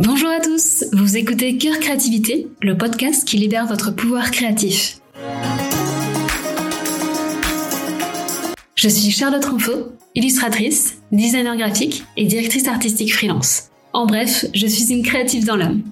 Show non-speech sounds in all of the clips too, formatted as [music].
Bonjour à tous, vous écoutez Cœur Créativité, le podcast qui libère votre pouvoir créatif. Je suis Charlotte Renfaux, illustratrice, designer graphique et directrice artistique freelance. En bref, je suis une créative dans l'âme.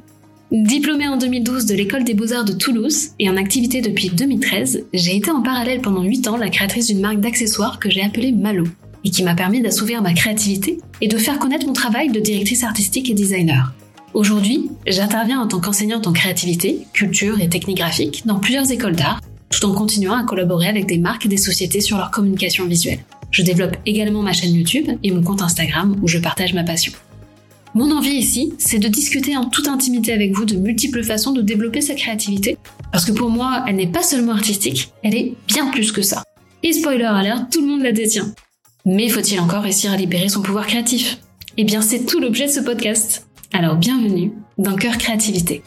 Diplômée en 2012 de l'école des beaux-arts de Toulouse et en activité depuis 2013, j'ai été en parallèle pendant 8 ans la créatrice d'une marque d'accessoires que j'ai appelée Malo et qui m'a permis d'assouvir ma créativité et de faire connaître mon travail de directrice artistique et designer. Aujourd'hui, j'interviens en tant qu'enseignante en créativité, culture et technique graphique dans plusieurs écoles d'art, tout en continuant à collaborer avec des marques et des sociétés sur leur communication visuelle. Je développe également ma chaîne YouTube et mon compte Instagram où je partage ma passion. Mon envie ici, c'est de discuter en toute intimité avec vous de multiples façons de développer sa créativité, parce que pour moi, elle n'est pas seulement artistique, elle est bien plus que ça. Et spoiler alert, tout le monde la détient. Mais faut-il encore réussir à libérer son pouvoir créatif? Eh bien, c'est tout l'objet de ce podcast. Alors bienvenue dans Cœur Créativité.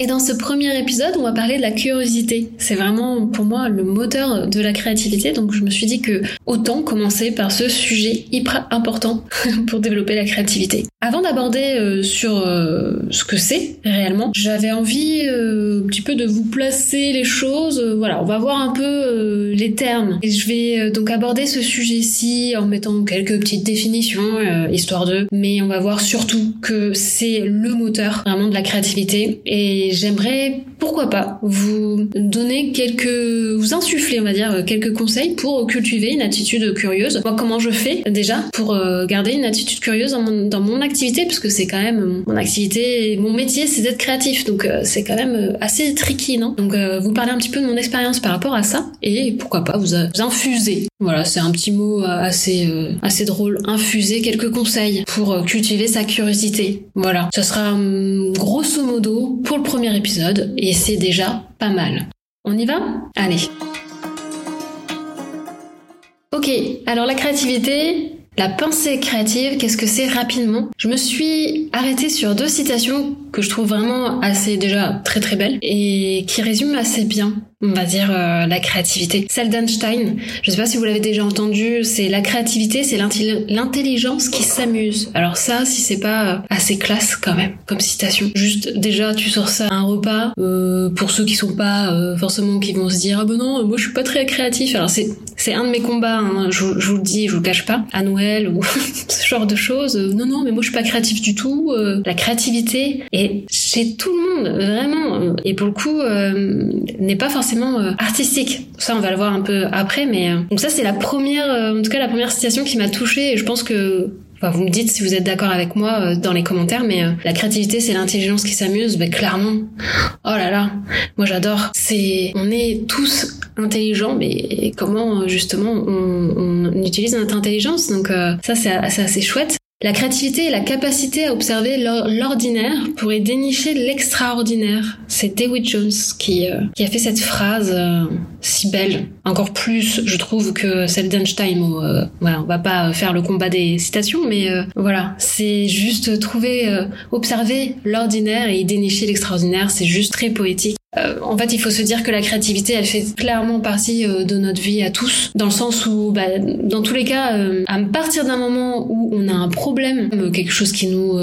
Et dans ce premier épisode, on va parler de la curiosité. C'est vraiment pour moi le moteur de la créativité, donc je me suis dit que autant commencer par ce sujet hyper important [laughs] pour développer la créativité. Avant d'aborder euh, sur euh, ce que c'est réellement, j'avais envie euh, un petit peu de vous placer les choses. voilà, on va voir un peu les termes. Et je vais donc aborder ce sujet-ci en mettant quelques petites définitions, histoire de. Mais on va voir surtout que c'est le moteur vraiment de la créativité et j'aimerais, pourquoi pas, vous donner quelques, vous insuffler, on va dire, quelques conseils pour cultiver une attitude curieuse. Moi, comment je fais déjà pour euh, garder une attitude curieuse dans mon, activité, parce que c'est quand même mon activité, mon métier, c'est d'être créatif, donc euh, c'est quand même euh, assez tricky, non? Donc, vous parler un petit peu de mon expérience par rapport à ça, et pourquoi pas vous infuser. Voilà, c'est un petit mot assez assez drôle. Infuser quelques conseils pour cultiver sa curiosité. Voilà, ce sera hum, grosso modo pour le premier épisode et c'est déjà pas mal. On y va? Allez. Ok, alors la créativité, la pensée créative, qu'est-ce que c'est rapidement? Je me suis arrêtée sur deux citations que je trouve vraiment assez déjà très très belles et qui résument assez bien on va dire euh, la créativité. Celle d'Einstein, je sais pas si vous l'avez déjà entendu, c'est la créativité, c'est l'intelligence qui s'amuse. Alors ça, si c'est pas euh, assez classe quand même comme citation. Juste déjà, tu sors ça à un repas euh, pour ceux qui sont pas euh, forcément qui vont se dire ah ben non, moi je suis pas très créatif. Alors c'est c'est un de mes combats, hein, je, vous le dis, je vous le cache pas, à Noël ou [laughs] ce genre de choses. non non, mais moi je suis pas créatif du tout. la créativité est chez tout le monde vraiment et pour le coup n'est pas forcément euh, artistique. Ça, on va le voir un peu après, mais euh, donc ça, c'est la première, euh, en tout cas la première citation qui m'a touchée. Et je pense que Enfin, vous me dites si vous êtes d'accord avec moi dans les commentaires, mais la créativité, c'est l'intelligence qui s'amuse. Ben clairement, oh là là, moi j'adore. C'est, on est tous intelligents, mais comment justement on, on utilise notre intelligence? Donc ça, c'est assez chouette. La créativité est la capacité à observer l'ordinaire pour y dénicher l'extraordinaire. C'est Dewey Jones qui, euh, qui a fait cette phrase euh, si belle, encore plus je trouve que celle d'Einstein. Euh, voilà, on va pas faire le combat des citations, mais voilà, c'est juste trouver, observer l'ordinaire et y dénicher l'extraordinaire. C'est juste très poétique. Euh, en fait, il faut se dire que la créativité, elle fait clairement partie euh, de notre vie à tous, dans le sens où, bah, dans tous les cas, euh, à partir d'un moment où on a un problème, quelque chose qui nous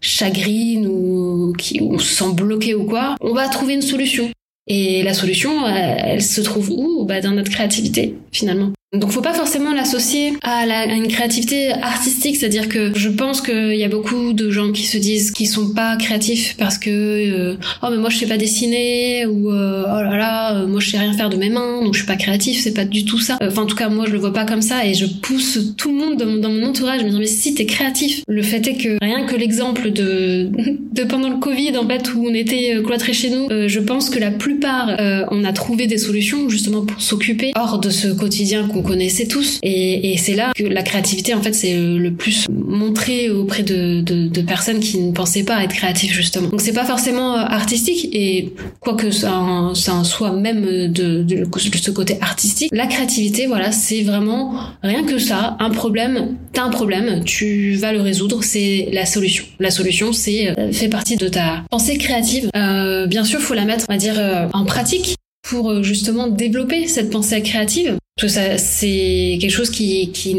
chagrine ou qui on se sent bloqué ou quoi, on va trouver une solution. Et la solution, elle, se trouve où? Bah, Dans notre créativité, finalement. Donc faut pas forcément l'associer à, une créativité artistique, c'est-à-dire que je pense qu'il y a beaucoup de gens qui se disent qu'ils sont pas créatifs parce que euh, oh mais moi je sais pas dessiner ou euh, oh là là euh, moi je sais rien faire de mes mains donc je suis pas créatif, c'est pas du tout ça. Enfin en tout cas moi je le vois pas comme ça et je pousse tout le monde dans, mon entourage, me mais si t'es créatif, le fait est que rien que l'exemple de [laughs] de pendant le Covid en fait où on était cloîtrés chez nous, je pense que la plupart on a trouvé des solutions justement pour s'occuper hors de ce quotidien qu'on connaissait tous. Et, c'est là que la créativité, en fait, c'est le plus montré auprès de, personnes qui ne pensaient pas être créatifs, justement. Donc c'est pas forcément euh, artistique, et quoique ça, ça soit même de, de, ce côté artistique, la créativité, voilà, c'est vraiment rien que ça, un problème, t'as un problème, tu vas le résoudre, c'est la solution. La solution, c'est euh, fait partie de ta pensée créative. Euh, bien sûr, faut la mettre, on va dire, en pratique pour justement développer cette pensée créative Tout ça, c'est quelque chose qui, qui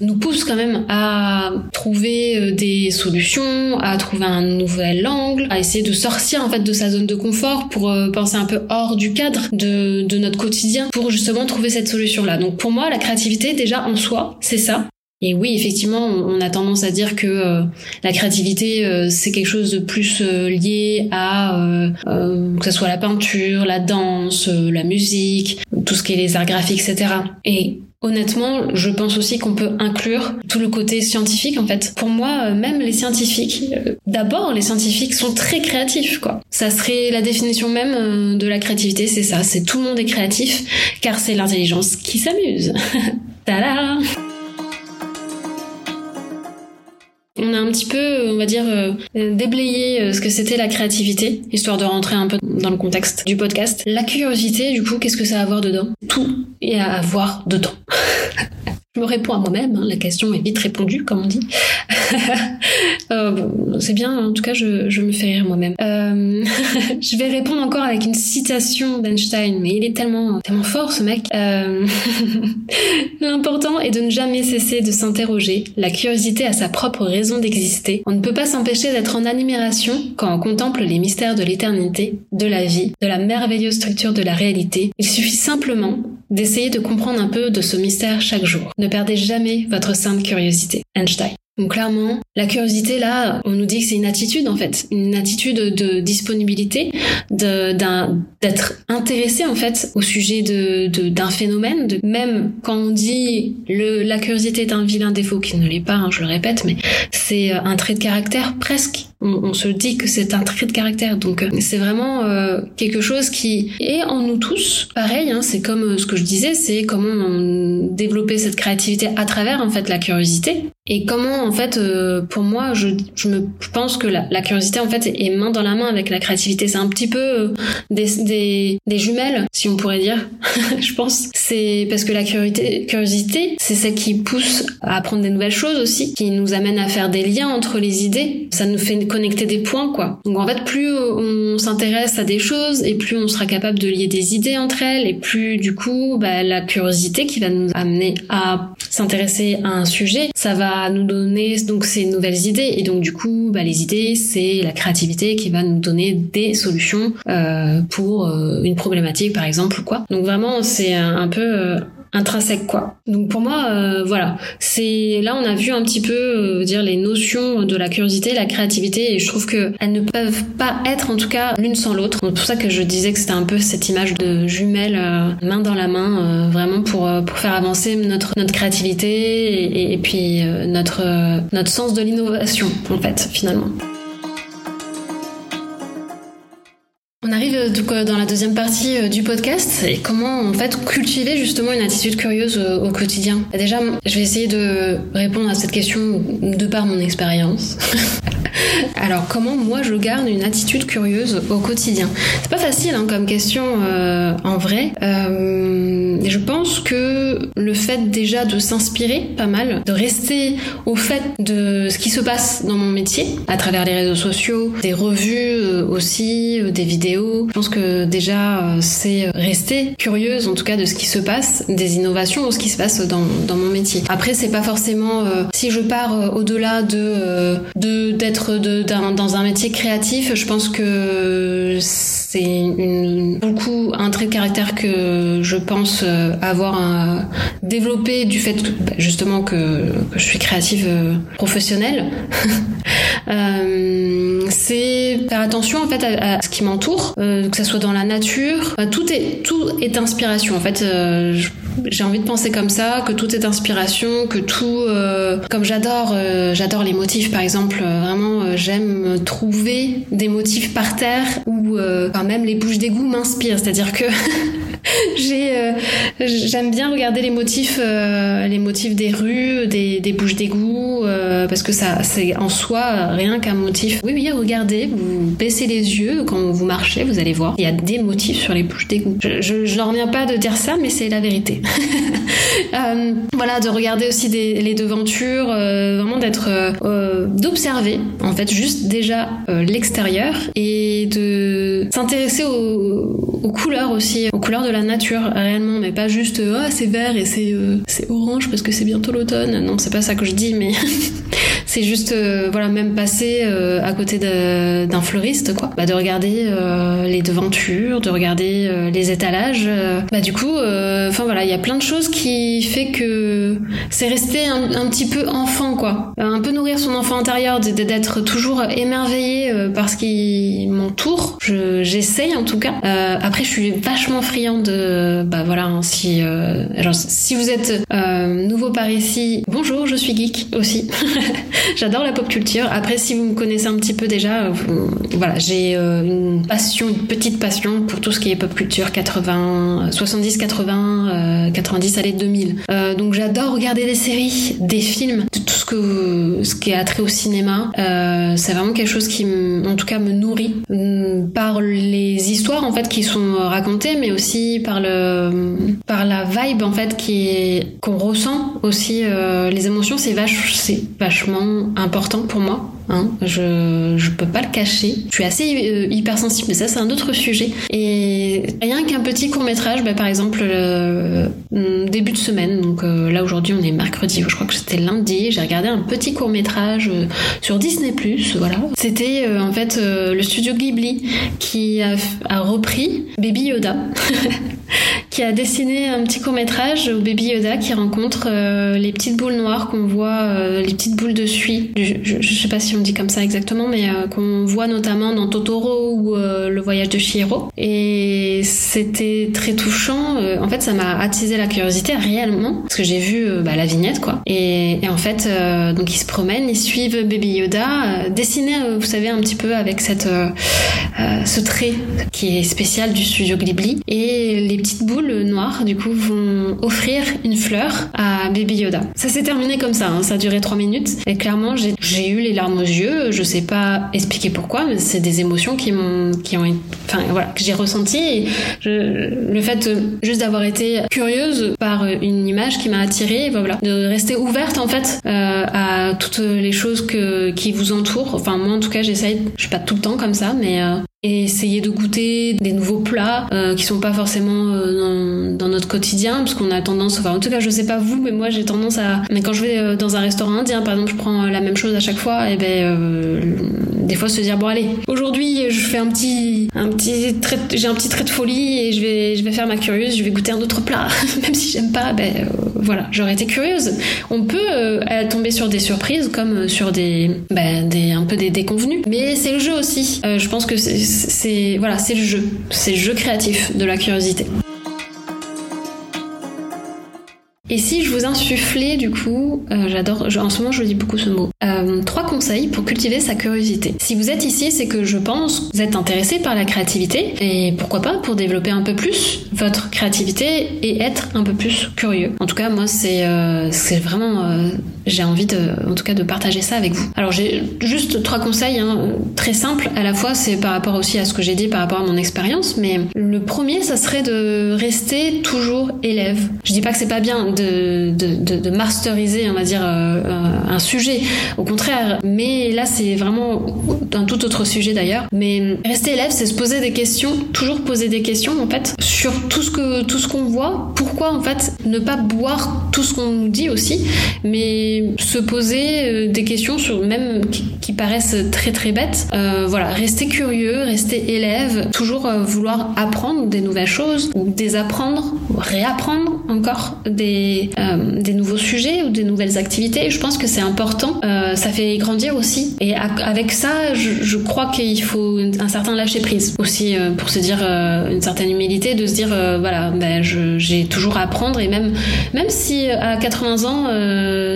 nous pousse quand même à trouver euh, des solutions, à trouver un nouvel angle, à essayer de sortir en fait de sa zone de confort pour euh, penser un peu hors du cadre de, de notre quotidien pour justement trouver cette solution là. Donc pour moi, la créativité déjà en soi, c'est ça. Et oui, effectivement, on a tendance à dire que euh, la créativité, euh, c'est quelque chose de plus euh, lié à que ce soit la peinture, la danse, la musique, tout ce qui est les arts graphiques, etc. Et Honnêtement, je pense aussi qu'on peut inclure tout le côté scientifique en fait. Pour moi, même les scientifiques, d'abord les scientifiques sont très créatifs quoi. Ça serait la définition même de la créativité, c'est ça, c'est tout le monde est créatif car c'est l'intelligence qui s'amuse. [laughs] Tada On a un petit peu, on va dire, euh, déblayé euh, ce que c'était la créativité, histoire de rentrer un peu dans le contexte du podcast. La curiosité, du coup, qu'est-ce que ça a à voir dedans? Tout est à avoir dedans. [laughs] Je me réponds à moi-même, hein, la question est vite répondue, comme on dit. [laughs] euh, c'est bien, en tout cas, je, je me fais rire moi-même. Euh, [laughs] je vais répondre encore avec une citation d'Einstein, mais il est tellement, tellement fort, ce mec. Euh... [laughs] L'important est de ne jamais cesser de s'interroger. La curiosité a sa propre raison d'exister. On ne peut pas s'empêcher d'être en admiration quand on contemple les mystères de l'éternité, de la vie, de la merveilleuse structure de la réalité. Il suffit simplement d'essayer de comprendre un peu de ce mystère chaque jour. Ne perdez jamais votre sainte curiosité. Einstein. Donc clairement, la curiosité là, on nous dit que c'est une attitude en fait, une attitude de disponibilité, d'être intéressé en fait au sujet de d'un phénomène. De, même quand on dit la curiosité est un vilain défaut qui ne l'est pas, hein, je le répète, mais c'est un trait de caractère presque on, se dit que c'est un trait de caractère. Donc euh, c'est vraiment euh, quelque chose qui est en nous tous. Pareil, hein, c'est comme euh, ce que je disais, c'est comment développer cette créativité à travers en fait la curiosité. Et comment en fait, pour moi, je, je me pense que la, la, curiosité en fait est main dans la main avec la créativité. C'est un petit peu des, des, des, jumelles, si on pourrait dire. [laughs] je pense. C'est parce que la curiosité, curiosité, c'est celle qui pousse à apprendre des nouvelles choses aussi, qui nous amène à faire des liens entre les idées. Ça nous fait connecter des points quoi. Donc en fait plus on s'intéresse à des choses et plus on sera capable de lier des idées entre elles et plus du coup bah, la curiosité qui va nous amener à s'intéresser à un sujet, ça va nous donner donc ces nouvelles idées et donc du coup bah, les idées c'est la créativité qui va nous donner des solutions euh, pour euh, une problématique par exemple quoi. Donc vraiment c'est un, peu euh, intrinsèque quoi. Donc pour moi euh, voilà, c'est là on a vu un petit peu euh, dire les notions de la curiosité, la créativité et je trouve que elles ne peuvent pas être en tout cas l'une sans l'autre. C'est pour ça que je disais que c'était un peu cette image de jumelles euh, main dans la main vraiment pour pour faire avancer notre notre créativité et, et puis notre notre sens de l'innovation en fait finalement. Arrive euh, donc euh, dans la deuxième partie euh, du podcast et comment en fait cultiver justement une attitude curieuse au quotidien? Déjà, je vais essayer de répondre à cette question de par mon expérience. [laughs] Alors comment moi je garde une attitude curieuse au quotidien? C'est pas facile hein, comme question en vrai. Euh, je pense que le fait déjà de s'inspirer pas mal, de rester au fait de ce qui se passe dans mon métier à travers les réseaux sociaux, des revues aussi, des vidéos je pense que déjà, euh, c'est rester curieuse, en tout cas, de ce qui se passe, des innovations ou ce qui se passe dans, mon métier. Après, c'est pas forcément euh, si je pars euh, au-delà de de d'être de, dans un métier créatif. Je pense que c'est beaucoup un trait de caractère que je pense avoir un, développé du fait bah, justement que, je suis créative professionnelle. [laughs] c'est faire attention en fait à, ce qui m'entoure euh, que ça soit dans la nature. tout est tout est inspiration. En fait, euh, j'ai envie de penser comme ça, que tout est inspiration, que tout, euh, comme j'adore, j'adore les motifs par exemple. vraiment, j'aime trouver des motifs par terre ou même les bouches d'égout m'inspirent. C'est-à-dire que [laughs] j'ai j'aime bien regarder les motifs les motifs des rues des, des bouches d'égout parce que ça c'est en soi rien qu'un motif oui oui regardez vous baissez les yeux quand vous marchez vous allez voir. Il y a des motifs sur les bouches d'égout. Je, n'en reviens pas de dire ça, mais c'est la vérité. [laughs] euh, voilà, de regarder aussi des, les devantures, euh, vraiment d'être, euh, d'observer, en fait, juste déjà euh, l'extérieur et de s'intéresser aux aux couleurs aussi, aux couleurs de la nature réellement, mais pas juste oh, c'est vert et c'est c'est orange parce que c'est bientôt l'automne. Non, c'est pas ça que je dis, mais [laughs] c'est juste voilà même passer à côté d'un fleuriste quoi, bah, de regarder les devantures, de regarder les étalages. bah du coup, enfin voilà, il y a plein de choses qui fait que c'est resté un, petit peu enfant quoi, un peu nourrir son enfant intérieur, d'être toujours émerveillé par ce qui m'entoure. J'essaye en tout cas. Euh, après, je suis vachement friande de, bah voilà, hein, si, euh, si vous êtes euh, nouveau par ici, bonjour, je suis geek aussi. [laughs] J'adore la pop culture. Après, si vous me connaissez un petit peu déjà, voilà, j'ai une passion, une petite passion pour tout ce qui est pop culture 80, 70, 80, 90, allez 2000. donc j'adore regarder des séries, des films, tout ce que ce qui est attrait au cinéma. c'est vraiment quelque chose qui, en tout cas, me nourrit mm, par les histoires en fait qui sont racontées, mais aussi par le par la vibe en fait qui qu'on ressent aussi. Euh, les émotions, c'est vache, c'est vachement important pour moi. Hein. Je, je peux pas le cacher. Je suis assez euh, hypersensible, mais ça c'est un autre sujet. Et rien qu'un petit court métrage, bah, par exemple euh, début de semaine, donc euh, là aujourd'hui on est mercredi, je crois que c'était lundi, j'ai regardé un petit court métrage sur Disney+, voilà. C'était en fait le studio Ghibli qui a, repris Baby Yoda. [laughs] qui a dessiné un petit court métrage au Baby Yoda qui rencontre les petites boules noires qu'on voit, les petites boules de suie. Je, je, je sais pas si on dit comme ça exactement, mais euh, qu'on voit notamment dans Totoro ou euh, Le Voyage de Chihiro. Et c'était très touchant. Euh, en fait, ça m'a attisé la curiosité réellement, parce que j'ai vu bah, la vignette, quoi. Et, en fait, donc ils se promènent, ils suivent Baby Yoda, dessiné, vous savez, un petit peu avec cette ce trait qui est spécial du studio Ghibli. Et les petites boules noires, du coup, vont offrir une fleur à Baby Yoda. Ça s'est terminé comme ça, hein. ça a duré trois minutes. Et clairement, j'ai eu les larmes yeux. Je sais pas expliquer pourquoi, mais c'est des émotions qui m'ont, qui ont, enfin voilà, que j'ai ressenti. Et le fait juste d'avoir été curieuse par une image qui m'a attirée, voilà, de rester ouverte en fait euh, à toutes les choses que, qui vous entourent. Enfin moi en tout cas j'essaye, je suis pas tout le temps comme ça, mais euh, et essayer de goûter des nouveaux plats euh, qui sont pas forcément euh, dans, dans, notre quotidien parce qu'on a tendance enfin en tout cas je sais pas vous mais moi j'ai tendance à mais quand je vais euh, dans un restaurant indien par exemple je prends la même chose à chaque fois et ben des fois se dire bon allez aujourd'hui je fais un petit un petit trait j'ai un petit trait de folie et je vais je vais faire ma curieuse je vais goûter un autre plat [laughs] même si j'aime pas ben voilà j'aurais été curieuse. On peut tomber sur des surprises comme sur des ben, des un peu des déconvenus mais c'est le jeu aussi. Je pense que c'est voilà, c'est le jeu, c'est le jeu créatif de la curiosité. Et si je vous insufflais, du coup, euh, j'adore, en ce moment je dis beaucoup ce mot, euh, trois conseils pour cultiver sa curiosité. Si vous êtes ici, c'est que je pense que vous êtes intéressé par la créativité et pourquoi pas pour développer un peu plus votre créativité et être un peu plus curieux. En tout cas, moi, c'est euh, vraiment, j'ai envie de, en tout cas, de partager ça avec vous. Alors j'ai juste trois conseils hein, très simples. À la fois, c'est par rapport aussi à ce que j'ai dit par rapport à mon expérience, mais le premier, ça serait de rester toujours élève. Je dis pas que c'est pas bien de, masteriser, on va dire, euh, un sujet. Au contraire, mais là, c'est vraiment un tout autre sujet d'ailleurs. Mais rester élève, c'est se poser des questions, toujours poser des questions en fait sur tout ce que tout ce qu'on voit. Pourquoi en fait ne pas boire tout ce qu'on nous dit aussi, mais se poser euh, des questions sur même qui, paraissent très très bêtes. Euh, voilà, rester curieux, rester élève, toujours vouloir apprendre des nouvelles choses ou désapprendre, réapprendre encore des euh, des, nouveaux sujets ou des nouvelles activités. Je pense que c'est important. Euh, ça fait grandir aussi. Et avec ça, je, crois qu'il faut un certain lâcher prise aussi euh, pour se dire une certaine humilité, de se dire voilà, ben, j'ai toujours à apprendre et même même si à 80 ans,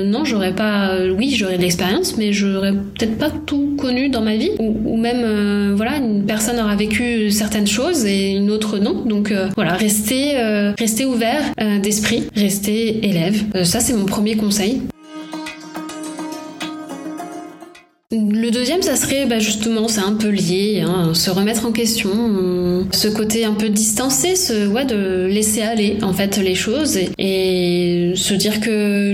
non, j'aurais pas, oui, j'aurais de l'expérience, mais j'aurais peut-être pas tout connu dans ma vie ou, même voilà, une personne aura vécu certaines choses et une autre non. Donc voilà, rester rester ouvert d'esprit, rester élèves. Euh, ça, c'est mon premier conseil. Le deuxième, ça serait bah, justement, c'est un peu lié, hein, se remettre en question, ce côté un peu distancé, ce, ouais, de laisser aller en fait les choses et, se dire que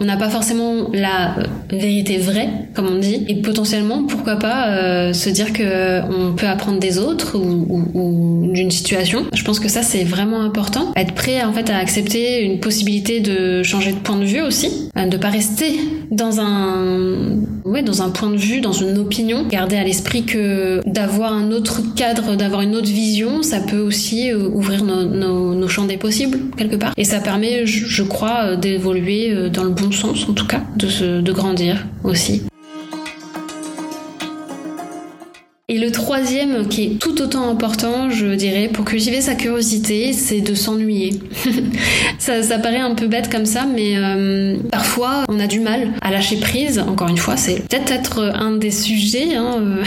on n'a pas forcément la vérité vraie, comme on dit, et potentiellement, pourquoi pas euh, se dire que on peut apprendre des autres ou, ou, d'une situation. Je pense que ça c'est vraiment important. Être prêt en fait à accepter une possibilité de changer de point de vue aussi, de pas rester dans un, ouais, dans un point de vue, dans une opinion. Garder à l'esprit que d'avoir un autre cadre, d'avoir une autre vision, ça peut aussi euh, ouvrir nos, champs des possibles quelque part. Et ça permet, je, crois, euh, d'évoluer euh, dans le bon sens en tout cas, de grandir aussi. Et le troisième, qui est tout autant important, je dirais, pour cultiver sa curiosité, c'est de s'ennuyer. [laughs] ça, ça, paraît un peu bête comme ça, mais euh, parfois on a du mal à lâcher prise. Encore une fois, c'est peut-être être un des sujets, hein, euh,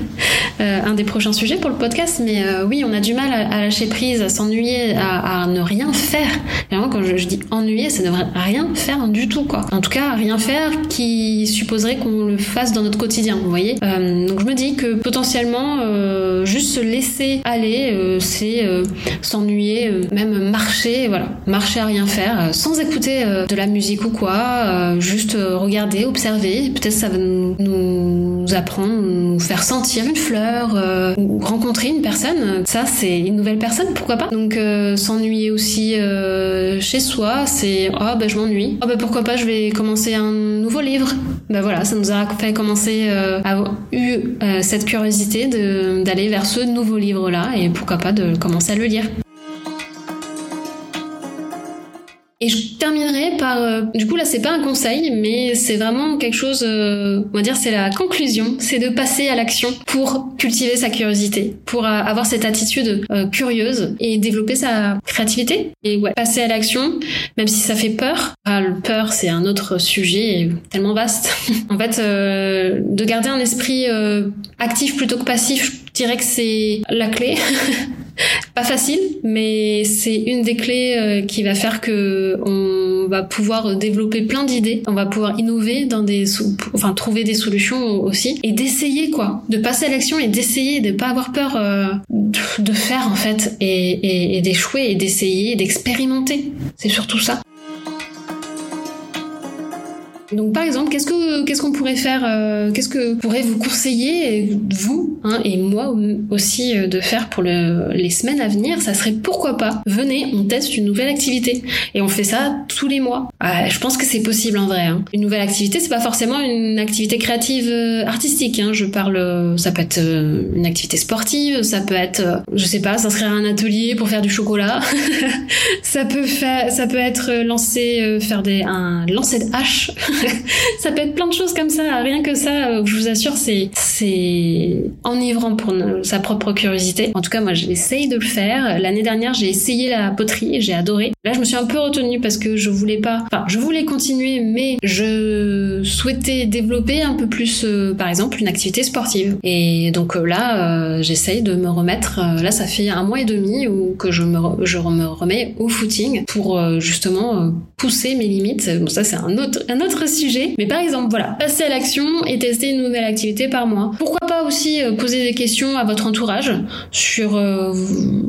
[laughs] euh, un des prochains sujets pour le podcast, mais oui, on a du mal à, lâcher prise, à s'ennuyer, à, ne rien faire. Vraiment, quand je, dis ennuyer, c'est de rien faire du tout, quoi. En tout cas, rien faire qui supposerait qu'on le fasse dans notre quotidien, vous voyez. donc je me dis que potentiellement potentiellement euh, juste se laisser aller, euh, c'est euh, s'ennuyer, même marcher, voilà, marcher à rien faire, sans écouter de la musique ou quoi, juste regarder, observer. Peut-être ça va nous, nous, apprendre, nous faire sentir une fleur ou rencontrer une personne. Ça, c'est une nouvelle personne, pourquoi pas. Donc s'ennuyer aussi chez soi, c'est oh ben je m'ennuie. Oh ben pourquoi pas, je vais commencer un nouveau livre. Ben voilà, ça nous a fait commencer à eu cette curiosité d'aller vers ce nouveau livre-là et pourquoi pas de commencer à le lire. Et je terminerai par, euh, du coup là c'est pas un conseil, mais c'est vraiment quelque chose, euh, on va dire c'est la conclusion, c'est de passer à l'action pour cultiver sa curiosité, pour avoir cette attitude euh, curieuse et développer sa créativité. Et ouais, passer à l'action, même si ça fait peur. Ah, le peur c'est un autre sujet tellement vaste. [laughs] en fait, de garder un esprit actif plutôt que passif, je dirais que c'est la clé. [laughs] Pas facile, mais c'est une des clés euh, qui va faire que on va pouvoir développer plein d'idées, on va pouvoir innover dans des, enfin trouver des solutions aussi, et d'essayer quoi, de passer à l'action et d'essayer, de pas avoir peur euh, de faire en fait, et, d'échouer et d'essayer, d'expérimenter. C'est surtout ça. Donc par exemple, qu'est-ce que qu'est-ce qu'on pourrait faire euh, Qu'est-ce que pourrait vous conseiller vous hein, et moi aussi euh, de faire pour le, les semaines à venir Ça serait pourquoi pas venez, on teste une nouvelle activité et on fait ça tous les mois. Ah, je pense que c'est possible en vrai. Hein. Une nouvelle activité, c'est pas forcément une activité créative euh, artistique. Hein. Je parle, ça peut être une activité sportive, ça peut être, je sais pas, ça serait un atelier pour faire du chocolat. [laughs] ça peut faire, ça peut être lancer, faire des un lancer de hache. [laughs] ça peut être plein de choses comme ça. Rien que ça, euh, je vous assure, c'est c'est enivrant pour sa propre curiosité. En tout cas, moi, j'essaye de le faire. L'année dernière, j'ai essayé la poterie et j'ai adoré. Là, je me suis un peu retenue parce que je voulais pas. Enfin, je voulais continuer, mais je souhaitais développer un peu plus, euh, par exemple, une activité sportive. Et donc euh, là, j'essaye de me remettre. là, ça fait un mois et demi où que je me je me remets au footing pour justement pousser mes limites. Bon, ça, c'est un autre un autre sujet. Mais par exemple, voilà, passer à l'action et tester une nouvelle activité par mois. Pourquoi pas aussi euh, poser des questions à votre entourage sur, euh,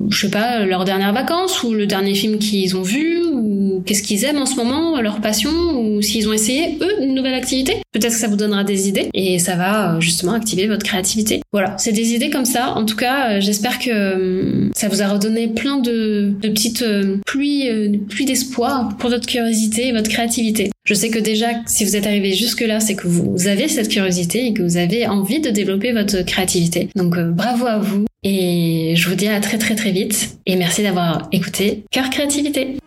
je sais pas, leurs dernières vacances ou le dernier film qu'ils ont vu ou qu'est-ce qu'ils aiment en ce moment, leur passion ou s'ils ont essayé eux une nouvelle activité? Peut-être que ça vous donnera des idées et ça va euh, justement activer votre créativité. Voilà, c'est des idées comme ça. En tout cas, j'espère que ça vous a redonné plein de, de petites pluies, pluies d'espoir pour votre curiosité et votre créativité. Je sais que déjà, si vous êtes arrivé jusque-là, c'est que vous avez cette curiosité et que vous avez envie de développer votre créativité. Donc euh, bravo à vous et je vous dis à très très très vite et merci d'avoir écouté Cœur Créativité.